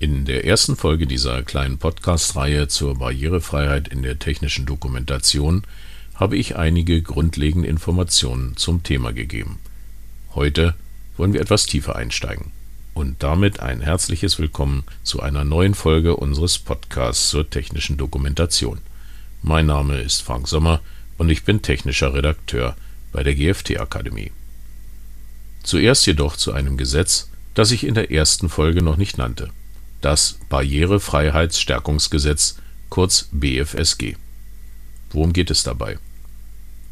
In der ersten Folge dieser kleinen Podcast-Reihe zur Barrierefreiheit in der technischen Dokumentation habe ich einige grundlegende Informationen zum Thema gegeben. Heute wollen wir etwas tiefer einsteigen. Und damit ein herzliches Willkommen zu einer neuen Folge unseres Podcasts zur technischen Dokumentation. Mein Name ist Frank Sommer und ich bin technischer Redakteur bei der GFT Akademie. Zuerst jedoch zu einem Gesetz, das ich in der ersten Folge noch nicht nannte das Barrierefreiheitsstärkungsgesetz, kurz BFSG. Worum geht es dabei?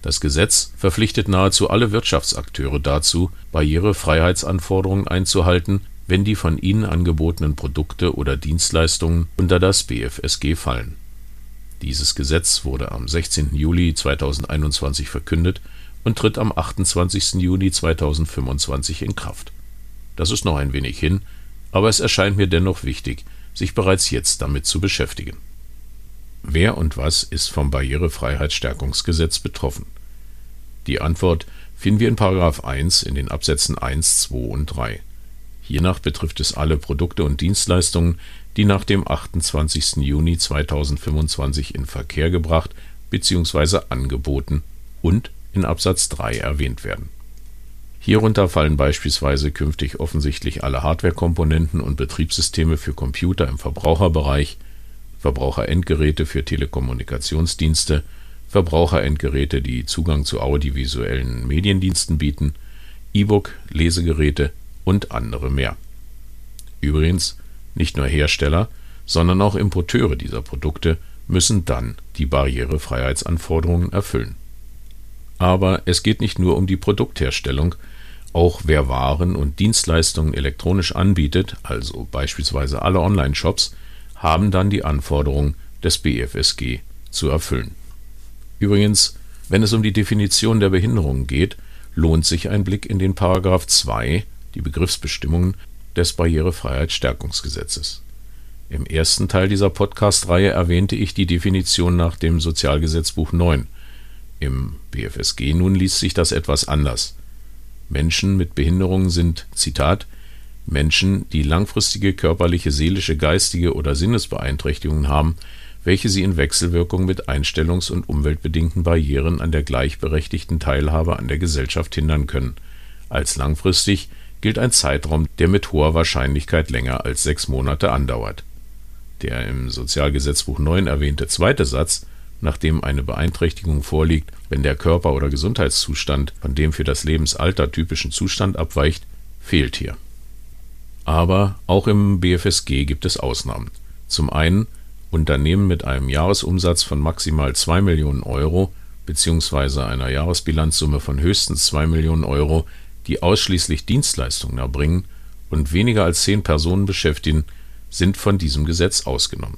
Das Gesetz verpflichtet nahezu alle Wirtschaftsakteure dazu, Barrierefreiheitsanforderungen einzuhalten, wenn die von ihnen angebotenen Produkte oder Dienstleistungen unter das BFSG fallen. Dieses Gesetz wurde am 16. Juli 2021 verkündet und tritt am 28. Juni 2025 in Kraft. Das ist noch ein wenig hin, aber es erscheint mir dennoch wichtig, sich bereits jetzt damit zu beschäftigen. Wer und was ist vom Barrierefreiheitsstärkungsgesetz betroffen? Die Antwort finden wir in 1 in den Absätzen 1, 2 und 3. Hiernach betrifft es alle Produkte und Dienstleistungen, die nach dem 28. Juni 2025 in Verkehr gebracht bzw. angeboten und in Absatz 3 erwähnt werden Hierunter fallen beispielsweise künftig offensichtlich alle Hardwarekomponenten und Betriebssysteme für Computer im Verbraucherbereich, Verbraucherendgeräte für Telekommunikationsdienste, Verbraucherendgeräte, die Zugang zu audiovisuellen Mediendiensten bieten, E-Book, Lesegeräte und andere mehr. Übrigens, nicht nur Hersteller, sondern auch Importeure dieser Produkte müssen dann die Barrierefreiheitsanforderungen erfüllen aber es geht nicht nur um die Produktherstellung, auch wer Waren und Dienstleistungen elektronisch anbietet, also beispielsweise alle Online-Shops, haben dann die Anforderungen des BFSG zu erfüllen. Übrigens, wenn es um die Definition der Behinderungen geht, lohnt sich ein Blick in den Paragraph 2, die Begriffsbestimmungen des Barrierefreiheitsstärkungsgesetzes. Im ersten Teil dieser Podcast-Reihe erwähnte ich die Definition nach dem Sozialgesetzbuch 9 im BFSG nun liest sich das etwas anders. Menschen mit Behinderungen sind, Zitat, Menschen, die langfristige körperliche, seelische, geistige oder Sinnesbeeinträchtigungen haben, welche sie in Wechselwirkung mit einstellungs- und umweltbedingten Barrieren an der gleichberechtigten Teilhabe an der Gesellschaft hindern können. Als langfristig gilt ein Zeitraum, der mit hoher Wahrscheinlichkeit länger als sechs Monate andauert. Der im Sozialgesetzbuch 9 erwähnte zweite Satz nachdem eine Beeinträchtigung vorliegt, wenn der Körper oder Gesundheitszustand von dem für das Lebensalter typischen Zustand abweicht, fehlt hier. Aber auch im BFSG gibt es Ausnahmen. Zum einen Unternehmen mit einem Jahresumsatz von maximal 2 Millionen Euro bzw. einer Jahresbilanzsumme von höchstens 2 Millionen Euro, die ausschließlich Dienstleistungen erbringen und weniger als 10 Personen beschäftigen, sind von diesem Gesetz ausgenommen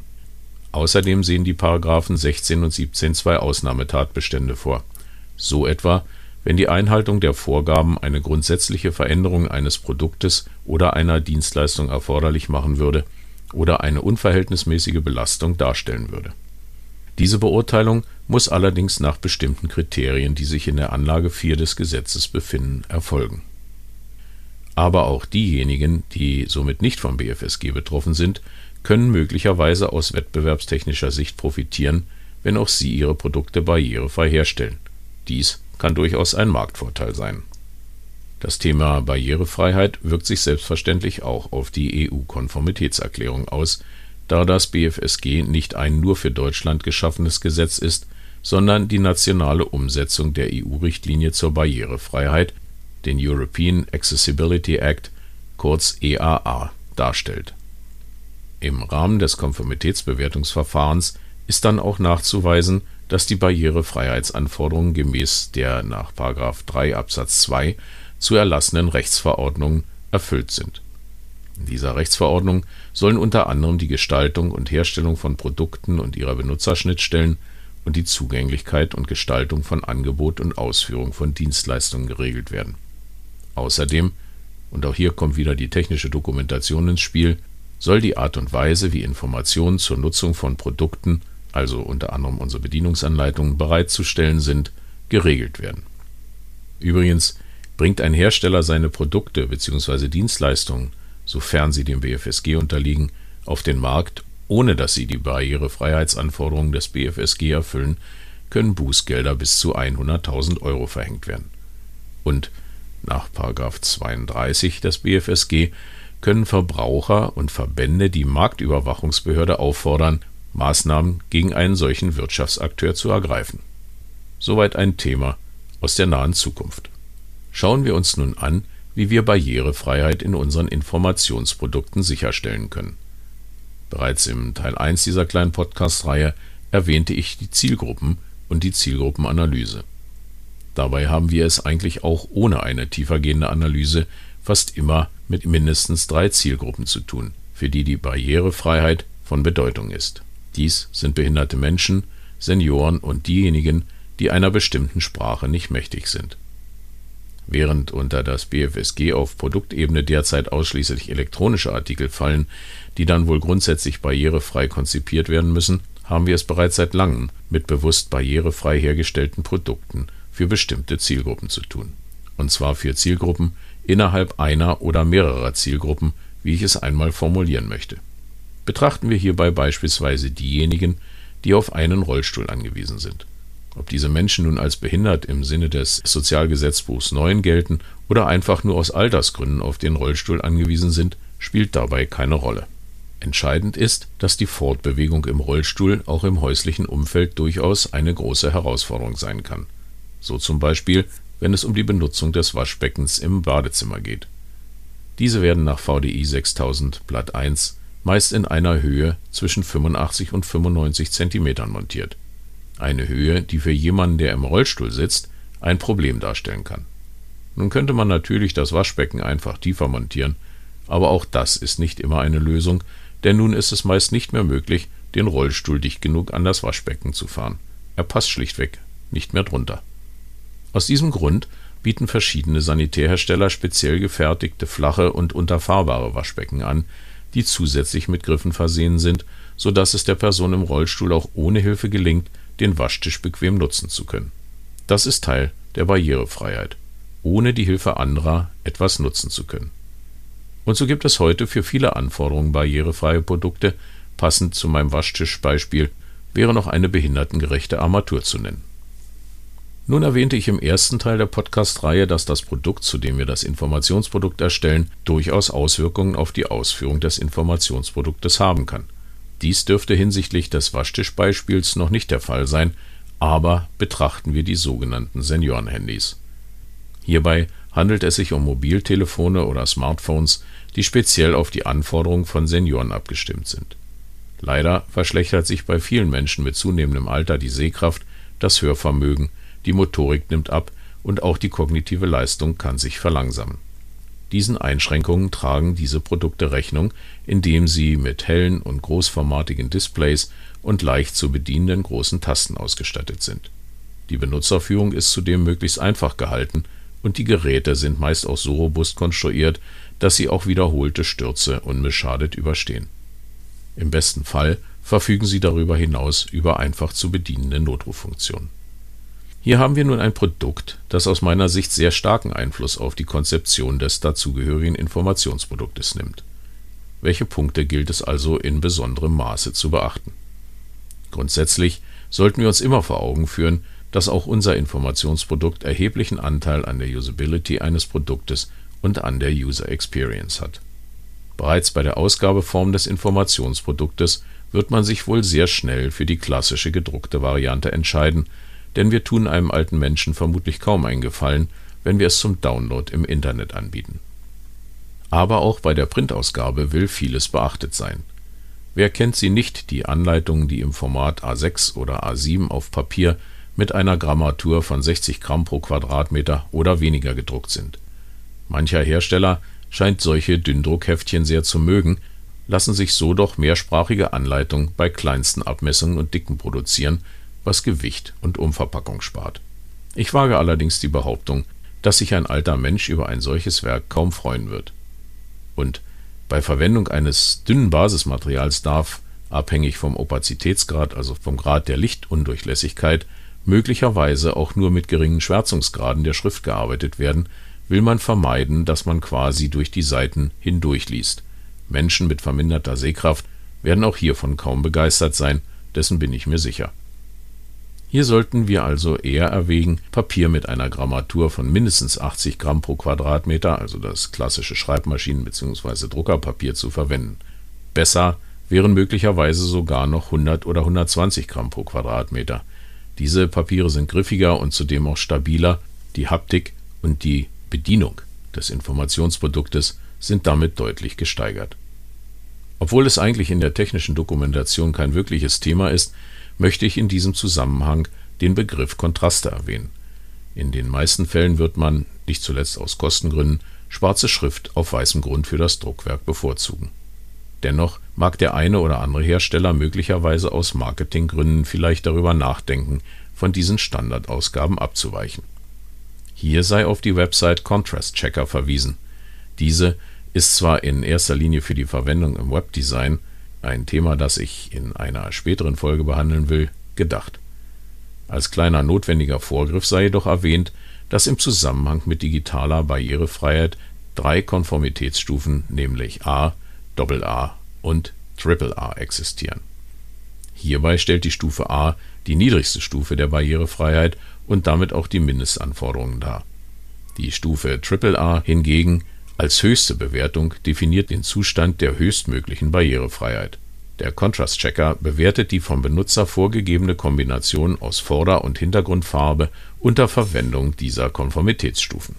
Außerdem sehen die Paragraphen 16 und 17 zwei Ausnahmetatbestände vor. So etwa, wenn die Einhaltung der Vorgaben eine grundsätzliche Veränderung eines Produktes oder einer Dienstleistung erforderlich machen würde oder eine unverhältnismäßige Belastung darstellen würde. Diese Beurteilung muss allerdings nach bestimmten Kriterien, die sich in der Anlage 4 des Gesetzes befinden, erfolgen. Aber auch diejenigen, die somit nicht vom BFSG betroffen sind, können möglicherweise aus wettbewerbstechnischer Sicht profitieren, wenn auch sie ihre Produkte barrierefrei herstellen. Dies kann durchaus ein Marktvorteil sein. Das Thema Barrierefreiheit wirkt sich selbstverständlich auch auf die EU-Konformitätserklärung aus, da das BFSG nicht ein nur für Deutschland geschaffenes Gesetz ist, sondern die nationale Umsetzung der EU-Richtlinie zur Barrierefreiheit, den European Accessibility Act, kurz EAA, darstellt im Rahmen des Konformitätsbewertungsverfahrens ist dann auch nachzuweisen, dass die Barrierefreiheitsanforderungen gemäß der nach § 3 Absatz 2 zu erlassenen Rechtsverordnungen erfüllt sind. In dieser Rechtsverordnung sollen unter anderem die Gestaltung und Herstellung von Produkten und ihrer Benutzerschnittstellen und die Zugänglichkeit und Gestaltung von Angebot und Ausführung von Dienstleistungen geregelt werden. Außerdem, und auch hier kommt wieder die technische Dokumentation ins Spiel soll die Art und Weise, wie Informationen zur Nutzung von Produkten, also unter anderem unsere Bedienungsanleitungen, bereitzustellen sind, geregelt werden. Übrigens bringt ein Hersteller seine Produkte bzw. Dienstleistungen, sofern sie dem BFSG unterliegen, auf den Markt, ohne dass sie die Barrierefreiheitsanforderungen des BFSG erfüllen, können Bußgelder bis zu 100.000 Euro verhängt werden. Und nach 32 des BFSG können Verbraucher und Verbände die Marktüberwachungsbehörde auffordern, Maßnahmen gegen einen solchen Wirtschaftsakteur zu ergreifen. Soweit ein Thema aus der nahen Zukunft. Schauen wir uns nun an, wie wir Barrierefreiheit in unseren Informationsprodukten sicherstellen können. Bereits im Teil 1 dieser kleinen Podcast-Reihe erwähnte ich die Zielgruppen und die Zielgruppenanalyse. Dabei haben wir es eigentlich auch ohne eine tiefergehende Analyse fast immer mit mindestens drei Zielgruppen zu tun, für die die Barrierefreiheit von Bedeutung ist. Dies sind behinderte Menschen, Senioren und diejenigen, die einer bestimmten Sprache nicht mächtig sind. Während unter das BFSG auf Produktebene derzeit ausschließlich elektronische Artikel fallen, die dann wohl grundsätzlich barrierefrei konzipiert werden müssen, haben wir es bereits seit langem mit bewusst barrierefrei hergestellten Produkten für bestimmte Zielgruppen zu tun. Und zwar für Zielgruppen innerhalb einer oder mehrerer Zielgruppen, wie ich es einmal formulieren möchte. Betrachten wir hierbei beispielsweise diejenigen, die auf einen Rollstuhl angewiesen sind. Ob diese Menschen nun als behindert im Sinne des Sozialgesetzbuchs 9 gelten oder einfach nur aus Altersgründen auf den Rollstuhl angewiesen sind, spielt dabei keine Rolle. Entscheidend ist, dass die Fortbewegung im Rollstuhl auch im häuslichen Umfeld durchaus eine große Herausforderung sein kann. So zum Beispiel, wenn es um die Benutzung des Waschbeckens im Badezimmer geht. Diese werden nach VDI 6000 Blatt 1 meist in einer Höhe zwischen 85 und 95 cm montiert. Eine Höhe, die für jemanden, der im Rollstuhl sitzt, ein Problem darstellen kann. Nun könnte man natürlich das Waschbecken einfach tiefer montieren, aber auch das ist nicht immer eine Lösung, denn nun ist es meist nicht mehr möglich, den Rollstuhl dicht genug an das Waschbecken zu fahren. Er passt schlichtweg nicht mehr drunter. Aus diesem Grund bieten verschiedene Sanitärhersteller speziell gefertigte flache und unterfahrbare Waschbecken an, die zusätzlich mit Griffen versehen sind, so dass es der Person im Rollstuhl auch ohne Hilfe gelingt, den Waschtisch bequem nutzen zu können. Das ist Teil der Barrierefreiheit, ohne die Hilfe anderer etwas nutzen zu können. Und so gibt es heute für viele Anforderungen barrierefreie Produkte, passend zu meinem Waschtischbeispiel wäre noch eine behindertengerechte Armatur zu nennen. Nun erwähnte ich im ersten Teil der Podcast-Reihe, dass das Produkt, zu dem wir das Informationsprodukt erstellen, durchaus Auswirkungen auf die Ausführung des Informationsproduktes haben kann. Dies dürfte hinsichtlich des Waschtischbeispiels noch nicht der Fall sein, aber betrachten wir die sogenannten Seniorenhandys. Hierbei handelt es sich um Mobiltelefone oder Smartphones, die speziell auf die Anforderungen von Senioren abgestimmt sind. Leider verschlechtert sich bei vielen Menschen mit zunehmendem Alter die Sehkraft, das Hörvermögen, die Motorik nimmt ab und auch die kognitive Leistung kann sich verlangsamen. Diesen Einschränkungen tragen diese Produkte Rechnung, indem sie mit hellen und großformatigen Displays und leicht zu bedienenden großen Tasten ausgestattet sind. Die Benutzerführung ist zudem möglichst einfach gehalten und die Geräte sind meist auch so robust konstruiert, dass sie auch wiederholte Stürze unbeschadet überstehen. Im besten Fall verfügen sie darüber hinaus über einfach zu bedienende Notruffunktionen. Hier haben wir nun ein Produkt, das aus meiner Sicht sehr starken Einfluss auf die Konzeption des dazugehörigen Informationsproduktes nimmt. Welche Punkte gilt es also in besonderem Maße zu beachten? Grundsätzlich sollten wir uns immer vor Augen führen, dass auch unser Informationsprodukt erheblichen Anteil an der Usability eines Produktes und an der User Experience hat. Bereits bei der Ausgabeform des Informationsproduktes wird man sich wohl sehr schnell für die klassische gedruckte Variante entscheiden, denn wir tun einem alten Menschen vermutlich kaum einen Gefallen, wenn wir es zum Download im Internet anbieten. Aber auch bei der Printausgabe will vieles beachtet sein. Wer kennt sie nicht, die Anleitungen, die im Format A6 oder A7 auf Papier mit einer Grammatur von 60 Gramm pro Quadratmeter oder weniger gedruckt sind. Mancher Hersteller scheint solche Dünndruckheftchen sehr zu mögen, lassen sich so doch mehrsprachige Anleitungen bei kleinsten Abmessungen und Dicken produzieren, was Gewicht und Umverpackung spart. Ich wage allerdings die Behauptung, dass sich ein alter Mensch über ein solches Werk kaum freuen wird. Und bei Verwendung eines dünnen Basismaterials darf, abhängig vom Opazitätsgrad, also vom Grad der Lichtundurchlässigkeit, möglicherweise auch nur mit geringen Schwärzungsgraden der Schrift gearbeitet werden, will man vermeiden, dass man quasi durch die Seiten hindurchliest. Menschen mit verminderter Sehkraft werden auch hiervon kaum begeistert sein, dessen bin ich mir sicher. Hier sollten wir also eher erwägen, Papier mit einer Grammatur von mindestens 80 Gramm pro Quadratmeter, also das klassische Schreibmaschinen- bzw. Druckerpapier, zu verwenden. Besser wären möglicherweise sogar noch 100 oder 120 Gramm pro Quadratmeter. Diese Papiere sind griffiger und zudem auch stabiler, die Haptik und die Bedienung des Informationsproduktes sind damit deutlich gesteigert. Obwohl es eigentlich in der technischen Dokumentation kein wirkliches Thema ist, möchte ich in diesem Zusammenhang den Begriff Kontraste erwähnen. In den meisten Fällen wird man, nicht zuletzt aus Kostengründen, schwarze Schrift auf weißem Grund für das Druckwerk bevorzugen. Dennoch mag der eine oder andere Hersteller möglicherweise aus Marketinggründen vielleicht darüber nachdenken, von diesen Standardausgaben abzuweichen. Hier sei auf die Website Contrast Checker verwiesen. Diese ist zwar in erster Linie für die Verwendung im Webdesign ein Thema, das ich in einer späteren Folge behandeln will, gedacht. Als kleiner notwendiger Vorgriff sei jedoch erwähnt, dass im Zusammenhang mit digitaler Barrierefreiheit drei Konformitätsstufen, nämlich A, AA und AAA existieren. Hierbei stellt die Stufe A die niedrigste Stufe der Barrierefreiheit und damit auch die Mindestanforderungen dar. Die Stufe AAA hingegen als höchste Bewertung definiert den Zustand der höchstmöglichen Barrierefreiheit. Der Contrast Checker bewertet die vom Benutzer vorgegebene Kombination aus Vorder und Hintergrundfarbe unter Verwendung dieser Konformitätsstufen.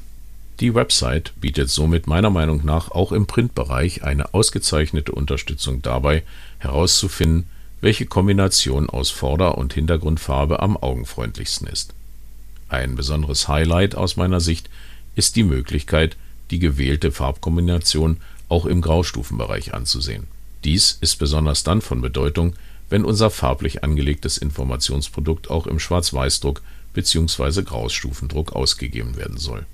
Die Website bietet somit meiner Meinung nach auch im Printbereich eine ausgezeichnete Unterstützung dabei, herauszufinden, welche Kombination aus Vorder und Hintergrundfarbe am augenfreundlichsten ist. Ein besonderes Highlight aus meiner Sicht ist die Möglichkeit die gewählte Farbkombination auch im Graustufenbereich anzusehen. Dies ist besonders dann von Bedeutung, wenn unser farblich angelegtes Informationsprodukt auch im Schwarz-Weiß-Druck bzw. Graustufendruck ausgegeben werden soll.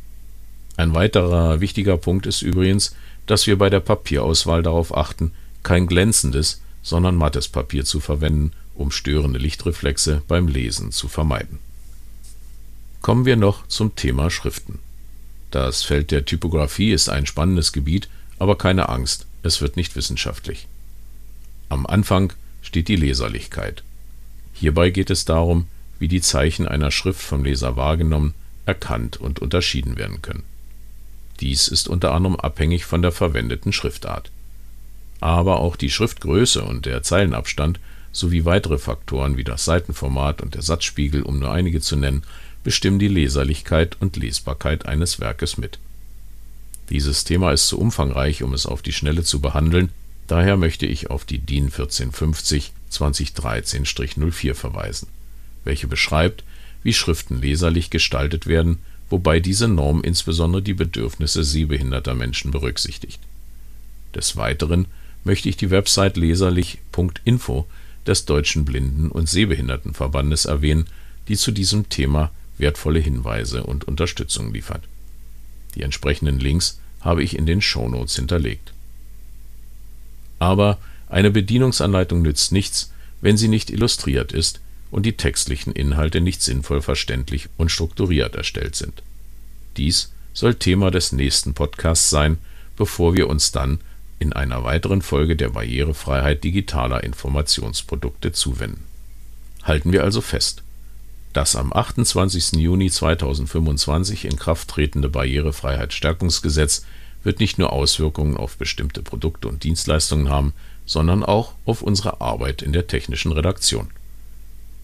Ein weiterer wichtiger Punkt ist übrigens, dass wir bei der Papierauswahl darauf achten, kein glänzendes, sondern mattes Papier zu verwenden, um störende Lichtreflexe beim Lesen zu vermeiden. Kommen wir noch zum Thema Schriften. Das Feld der Typografie ist ein spannendes Gebiet, aber keine Angst, es wird nicht wissenschaftlich. Am Anfang steht die Leserlichkeit. Hierbei geht es darum, wie die Zeichen einer Schrift vom Leser wahrgenommen, erkannt und unterschieden werden können. Dies ist unter anderem abhängig von der verwendeten Schriftart. Aber auch die Schriftgröße und der Zeilenabstand sowie weitere Faktoren wie das Seitenformat und der Satzspiegel, um nur einige zu nennen, bestimmen die Leserlichkeit und Lesbarkeit eines Werkes mit. Dieses Thema ist zu umfangreich, um es auf die Schnelle zu behandeln, daher möchte ich auf die DIN 1450 2013-04 verweisen, welche beschreibt, wie Schriften leserlich gestaltet werden, wobei diese Norm insbesondere die Bedürfnisse sehbehinderter Menschen berücksichtigt. Des Weiteren möchte ich die Website leserlich.info des Deutschen Blinden- und Sehbehindertenverbandes erwähnen, die zu diesem Thema wertvolle Hinweise und Unterstützung liefert. Die entsprechenden Links habe ich in den Shownotes hinterlegt. Aber eine Bedienungsanleitung nützt nichts, wenn sie nicht illustriert ist und die textlichen Inhalte nicht sinnvoll verständlich und strukturiert erstellt sind. Dies soll Thema des nächsten Podcasts sein, bevor wir uns dann in einer weiteren Folge der Barrierefreiheit digitaler Informationsprodukte zuwenden. Halten wir also fest. Das am 28. Juni 2025 in Kraft tretende Barrierefreiheitsstärkungsgesetz wird nicht nur Auswirkungen auf bestimmte Produkte und Dienstleistungen haben, sondern auch auf unsere Arbeit in der technischen Redaktion.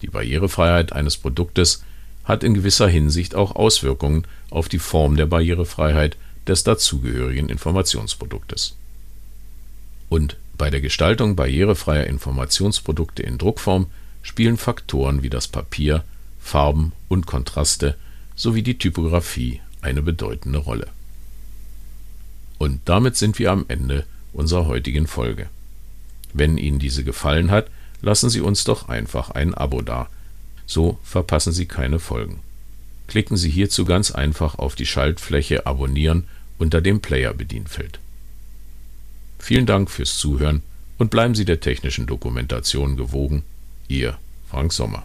Die Barrierefreiheit eines Produktes hat in gewisser Hinsicht auch Auswirkungen auf die Form der Barrierefreiheit des dazugehörigen Informationsproduktes. Und bei der Gestaltung barrierefreier Informationsprodukte in Druckform spielen Faktoren wie das Papier, Farben und Kontraste sowie die Typografie eine bedeutende Rolle. Und damit sind wir am Ende unserer heutigen Folge. Wenn Ihnen diese gefallen hat, lassen Sie uns doch einfach ein Abo da. So verpassen Sie keine Folgen. Klicken Sie hierzu ganz einfach auf die Schaltfläche Abonnieren unter dem Player-Bedienfeld. Vielen Dank fürs Zuhören und bleiben Sie der technischen Dokumentation gewogen. Ihr Frank Sommer.